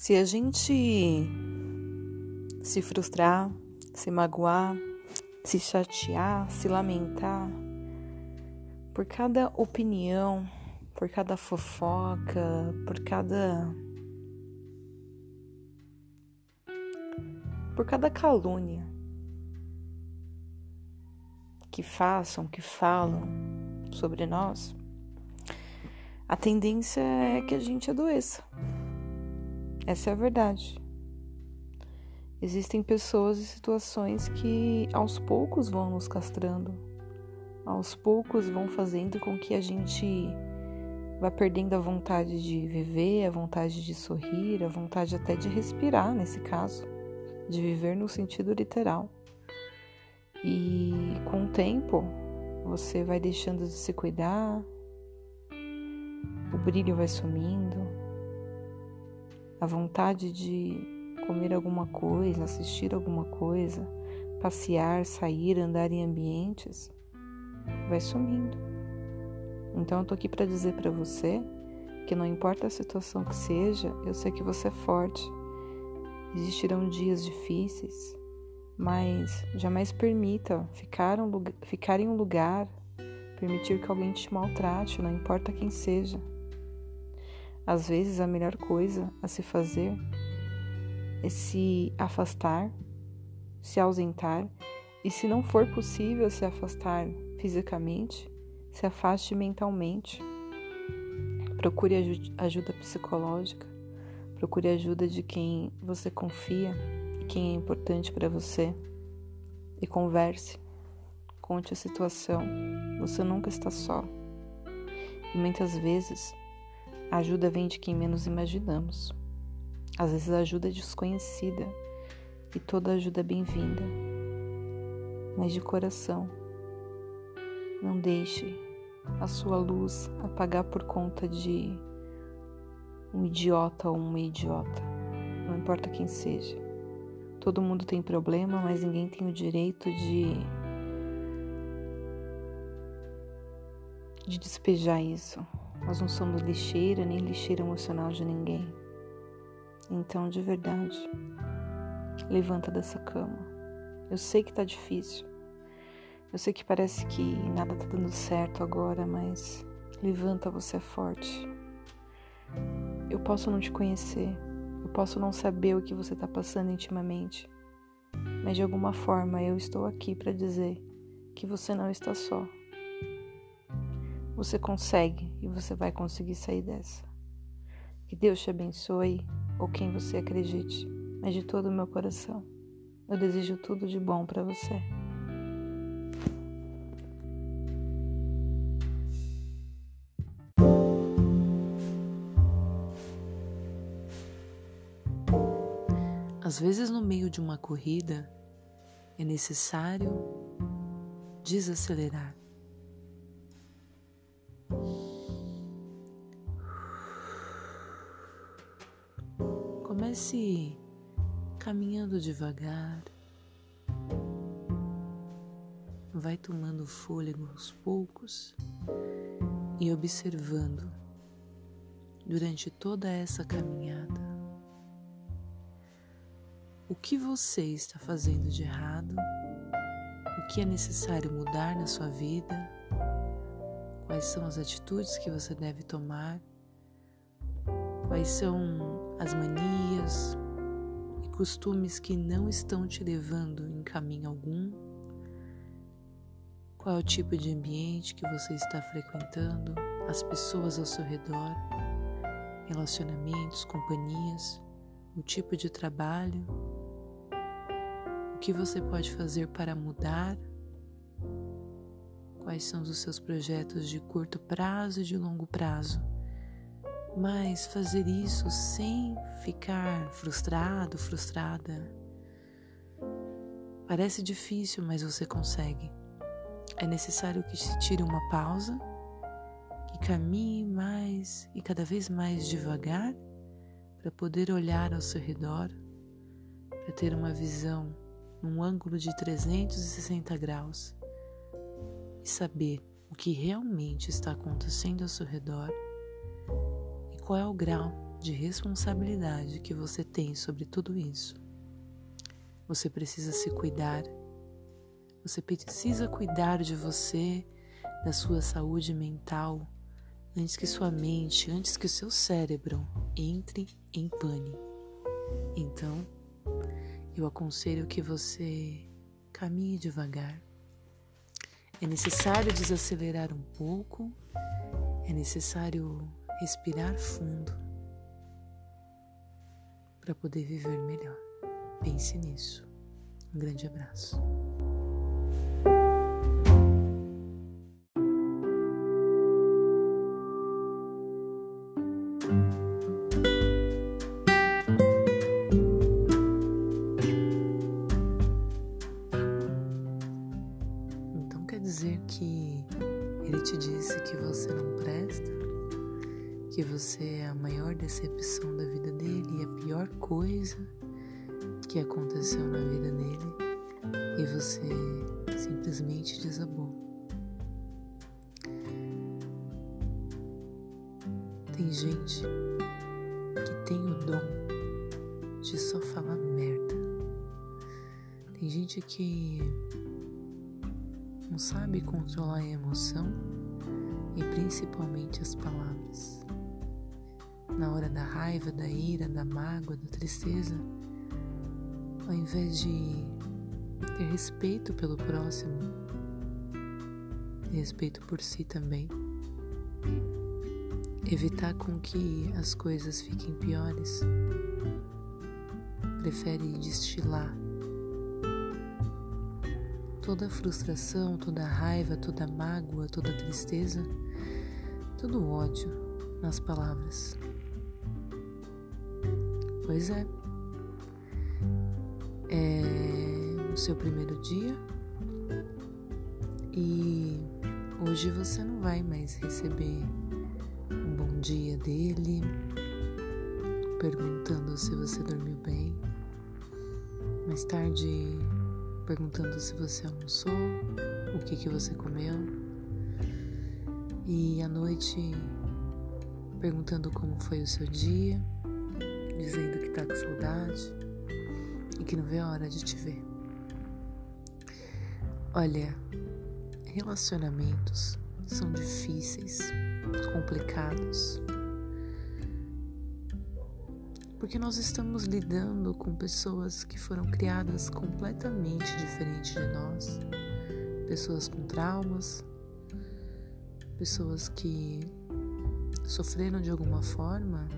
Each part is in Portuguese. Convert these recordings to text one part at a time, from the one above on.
Se a gente se frustrar, se magoar, se chatear, se lamentar por cada opinião, por cada fofoca, por cada por cada calúnia que façam, que falam sobre nós, a tendência é que a gente adoeça. Essa é a verdade. Existem pessoas e situações que aos poucos vão nos castrando, aos poucos vão fazendo com que a gente vá perdendo a vontade de viver, a vontade de sorrir, a vontade até de respirar, nesse caso, de viver no sentido literal. E com o tempo, você vai deixando de se cuidar, o brilho vai sumindo, a vontade de comer alguma coisa, assistir alguma coisa, passear, sair, andar em ambientes, vai sumindo. Então eu tô aqui para dizer para você que não importa a situação que seja, eu sei que você é forte. Existirão dias difíceis, mas jamais permita ficar, um, ficar em um lugar, permitir que alguém te maltrate, não importa quem seja. Às vezes, a melhor coisa a se fazer é se afastar, se ausentar e, se não for possível se afastar fisicamente, se afaste mentalmente. Procure ajuda psicológica, procure ajuda de quem você confia e quem é importante para você e converse. Conte a situação. Você nunca está só. E muitas vezes a ajuda vem de quem menos imaginamos. Às vezes a ajuda é desconhecida e toda ajuda é bem-vinda. Mas de coração, não deixe a sua luz apagar por conta de um idiota ou uma idiota. Não importa quem seja. Todo mundo tem problema, mas ninguém tem o direito de de despejar isso. Nós não somos lixeira nem lixeira emocional de ninguém. Então, de verdade, levanta dessa cama. Eu sei que tá difícil. Eu sei que parece que nada tá dando certo agora, mas levanta, você é forte. Eu posso não te conhecer, eu posso não saber o que você tá passando intimamente, mas de alguma forma eu estou aqui para dizer que você não está só. Você consegue e você vai conseguir sair dessa. Que Deus te abençoe ou quem você acredite, mas de todo o meu coração, eu desejo tudo de bom para você. Às vezes, no meio de uma corrida, é necessário desacelerar. Comece caminhando devagar. Vai tomando fôlego aos poucos e observando durante toda essa caminhada o que você está fazendo de errado, o que é necessário mudar na sua vida, quais são as atitudes que você deve tomar, quais são as manias e costumes que não estão te levando em caminho algum? Qual é o tipo de ambiente que você está frequentando, as pessoas ao seu redor, relacionamentos, companhias, o tipo de trabalho? O que você pode fazer para mudar? Quais são os seus projetos de curto prazo e de longo prazo? Mas fazer isso sem ficar frustrado, frustrada. Parece difícil, mas você consegue. É necessário que se tire uma pausa, que caminhe mais e cada vez mais devagar para poder olhar ao seu redor, para ter uma visão num ângulo de 360 graus e saber o que realmente está acontecendo ao seu redor qual é o grau de responsabilidade que você tem sobre tudo isso. Você precisa se cuidar. Você precisa cuidar de você, da sua saúde mental, antes que sua mente, antes que o seu cérebro entre em pane. Então, eu aconselho que você caminhe devagar. É necessário desacelerar um pouco, é necessário respirar fundo para poder viver melhor. Pense nisso. Um grande abraço. Que aconteceu na vida dele e você simplesmente desabou. Tem gente que tem o dom de só falar merda. Tem gente que não sabe controlar a emoção e principalmente as palavras. Na hora da raiva, da ira, da mágoa, da tristeza, ao invés de ter respeito pelo próximo, respeito por si também, evitar com que as coisas fiquem piores, prefere destilar toda a frustração, toda a raiva, toda a mágoa, toda a tristeza, todo o ódio nas palavras. Pois é é o seu primeiro dia e hoje você não vai mais receber um bom dia dele, perguntando se você dormiu bem. Mais tarde, perguntando se você almoçou, o que, que você comeu. E à noite, perguntando como foi o seu dia, dizendo que tá com saudade e que não vê a hora de te ver. Olha, relacionamentos são difíceis, complicados, porque nós estamos lidando com pessoas que foram criadas completamente diferente de nós, pessoas com traumas, pessoas que sofreram de alguma forma.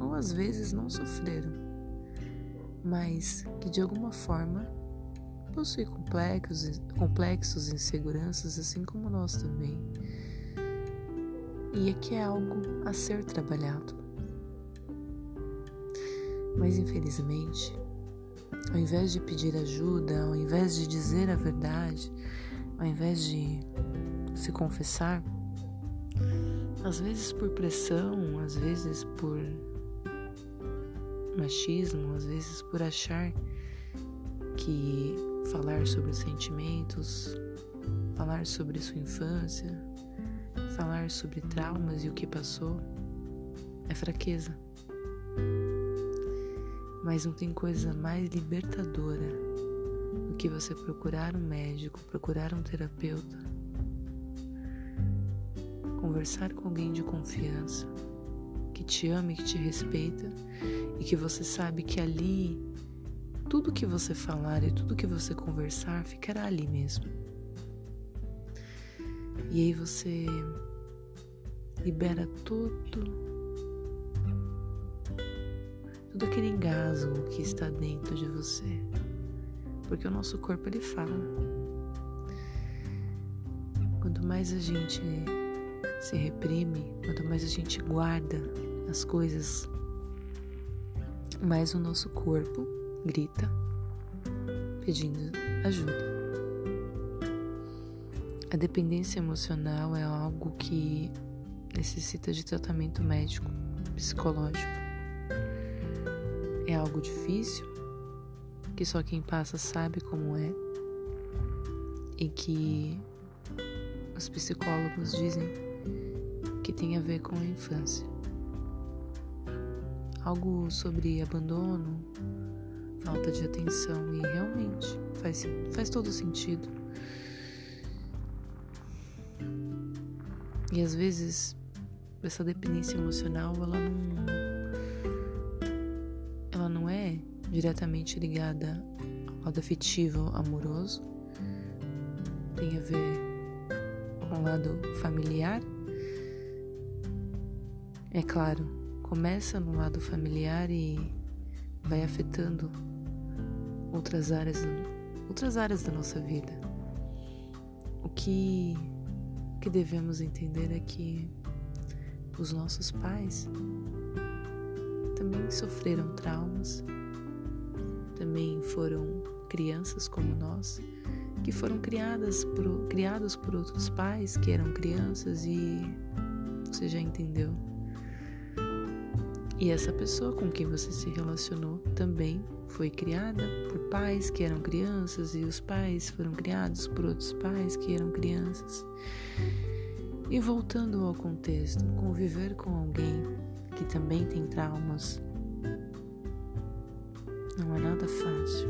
Ou às vezes não sofreram mas que de alguma forma possui complexos, complexos inseguranças, assim como nós também. E aqui é algo a ser trabalhado. Mas infelizmente, ao invés de pedir ajuda, ao invés de dizer a verdade, ao invés de se confessar, às vezes por pressão, às vezes por machismo, às vezes por achar que falar sobre sentimentos, falar sobre sua infância, falar sobre traumas e o que passou é fraqueza. Mas não tem coisa mais libertadora do que você procurar um médico, procurar um terapeuta, conversar com alguém de confiança que te ama e que te respeita e que você sabe que ali tudo que você falar e tudo que você conversar ficará ali mesmo. E aí você libera tudo todo aquele engasgo que está dentro de você. Porque o nosso corpo ele fala. Quanto mais a gente se reprime, quanto mais a gente guarda as coisas, mais o nosso corpo grita pedindo ajuda. A dependência emocional é algo que necessita de tratamento médico, psicológico. É algo difícil, que só quem passa sabe como é, e que os psicólogos dizem que tem a ver com a infância. algo sobre abandono, falta de atenção e realmente faz, faz todo sentido. E às vezes essa dependência emocional ela não ela não é diretamente ligada ao lado afetivo amoroso, tem a ver com o lado familiar. É claro, começa no lado familiar e vai afetando outras áreas, outras áreas da nossa vida. O que, que devemos entender é que os nossos pais também sofreram traumas, também foram crianças como nós, que foram criadas por, criados por outros pais que eram crianças e você já entendeu. E essa pessoa com quem você se relacionou também foi criada por pais que eram crianças e os pais foram criados por outros pais que eram crianças. E voltando ao contexto, conviver com alguém que também tem traumas não é nada fácil.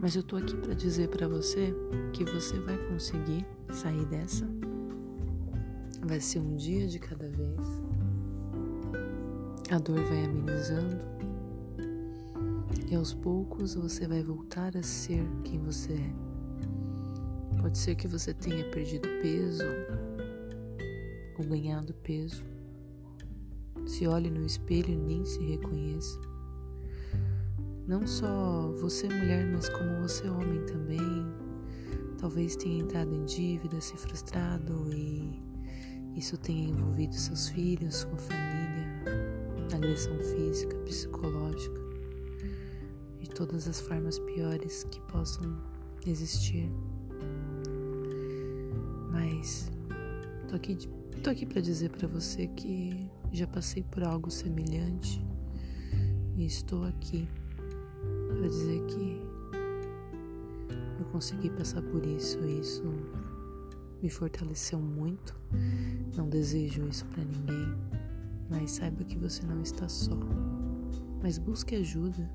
Mas eu tô aqui para dizer para você que você vai conseguir sair dessa. Vai ser um dia de cada vez. A dor vai amenizando e aos poucos você vai voltar a ser quem você é. Pode ser que você tenha perdido peso ou ganhado peso. Se olhe no espelho e nem se reconheça. Não só você mulher, mas como você homem também. Talvez tenha entrado em dívida, se frustrado e isso tenha envolvido seus filhos, sua família agressão física, psicológica, de todas as formas piores que possam existir. Mas tô aqui, tô aqui para dizer para você que já passei por algo semelhante e estou aqui para dizer que eu consegui passar por isso e isso me fortaleceu muito. Não desejo isso para ninguém mas saiba que você não está só. Mas busque ajuda,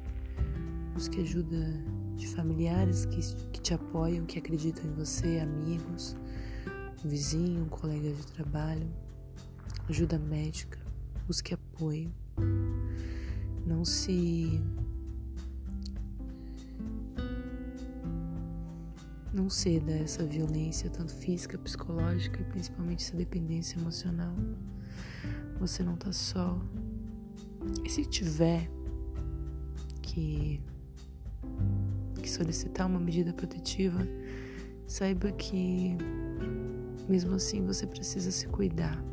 busque ajuda de familiares que, que te apoiam, que acreditam em você, amigos, um vizinho, um colega de trabalho, ajuda médica, busque apoio. Não se não ceda a essa violência, tanto física, psicológica e principalmente essa dependência emocional. Você não tá só. E se tiver que, que solicitar uma medida protetiva, saiba que mesmo assim você precisa se cuidar.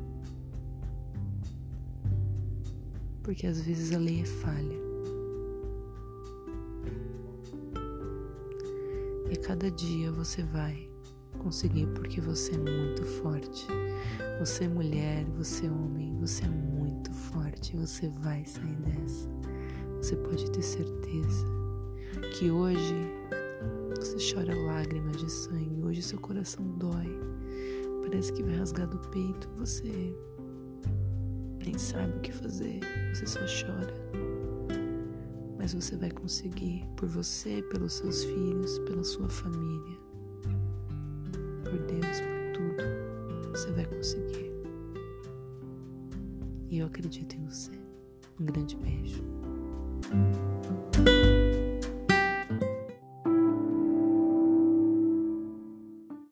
Porque às vezes a lei é falha. E a cada dia você vai conseguir porque você é muito forte. Você é mulher, você é homem, você é muito forte, você vai sair dessa. Você pode ter certeza que hoje você chora lágrimas de sangue, hoje seu coração dói, parece que vai rasgar do peito, você nem sabe o que fazer, você só chora. Mas você vai conseguir por você, pelos seus filhos, pela sua família. Deus, por tudo, você vai conseguir. E eu acredito em você. Um grande beijo.